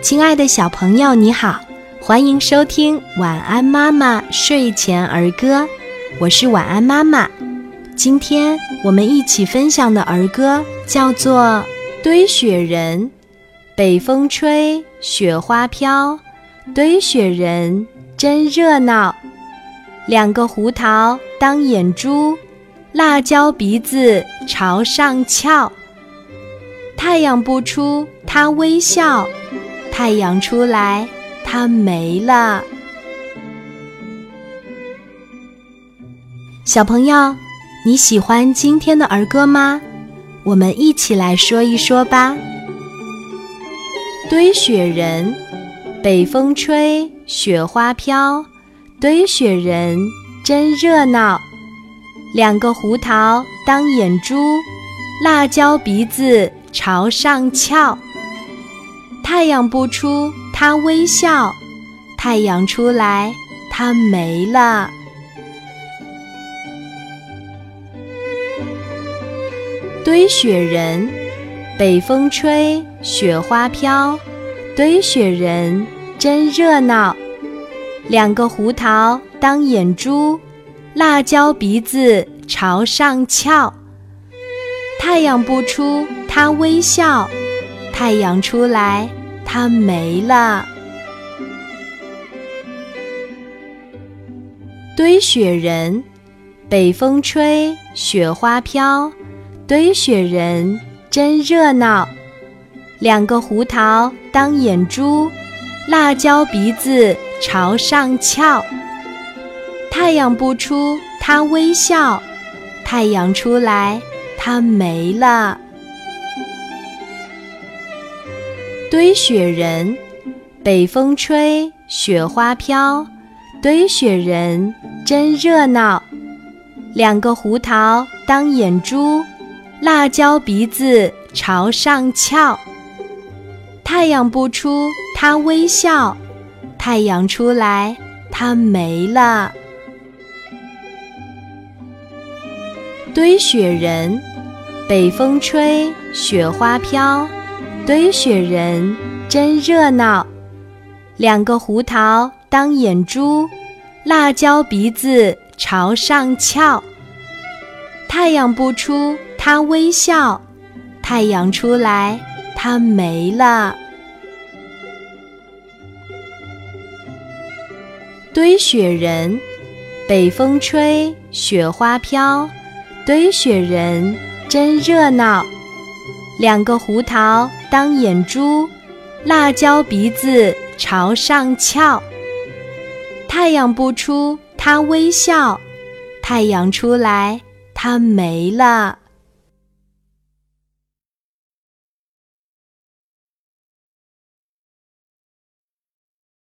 亲爱的小朋友，你好，欢迎收听《晚安妈妈睡前儿歌》，我是晚安妈妈。今天我们一起分享的儿歌叫做《堆雪人》。北风吹，雪花飘，堆雪人真热闹。两个胡桃当眼珠，辣椒鼻子朝上翘。太阳不出，它微笑；太阳出来，它没了。小朋友，你喜欢今天的儿歌吗？我们一起来说一说吧。堆雪人，北风吹，雪花飘，堆雪人真热闹。两个胡桃当眼珠，辣椒鼻子朝上翘。太阳不出，它微笑；太阳出来，它没了。堆雪人，北风吹。雪花飘，堆雪人真热闹。两个胡桃当眼珠，辣椒鼻子朝上翘。太阳不出，它微笑；太阳出来，它没了。堆雪人，北风吹，雪花飘，堆雪人真热闹。两个胡桃当眼珠，辣椒鼻子朝上翘。太阳不出，它微笑；太阳出来，它没了。堆雪人，北风吹，雪花飘，堆雪人真热闹。两个胡桃当眼珠，辣椒鼻子朝上翘。太阳不出，它微笑；太阳出来，它没了。堆雪人，北风吹，雪花飘，堆雪人真热闹。两个胡桃当眼珠，辣椒鼻子朝上翘。太阳不出，它微笑；太阳出来。它没了。堆雪人，北风吹，雪花飘，堆雪人真热闹。两个胡桃当眼珠，辣椒鼻子朝上翘。太阳不出，它微笑；太阳出来，它没了。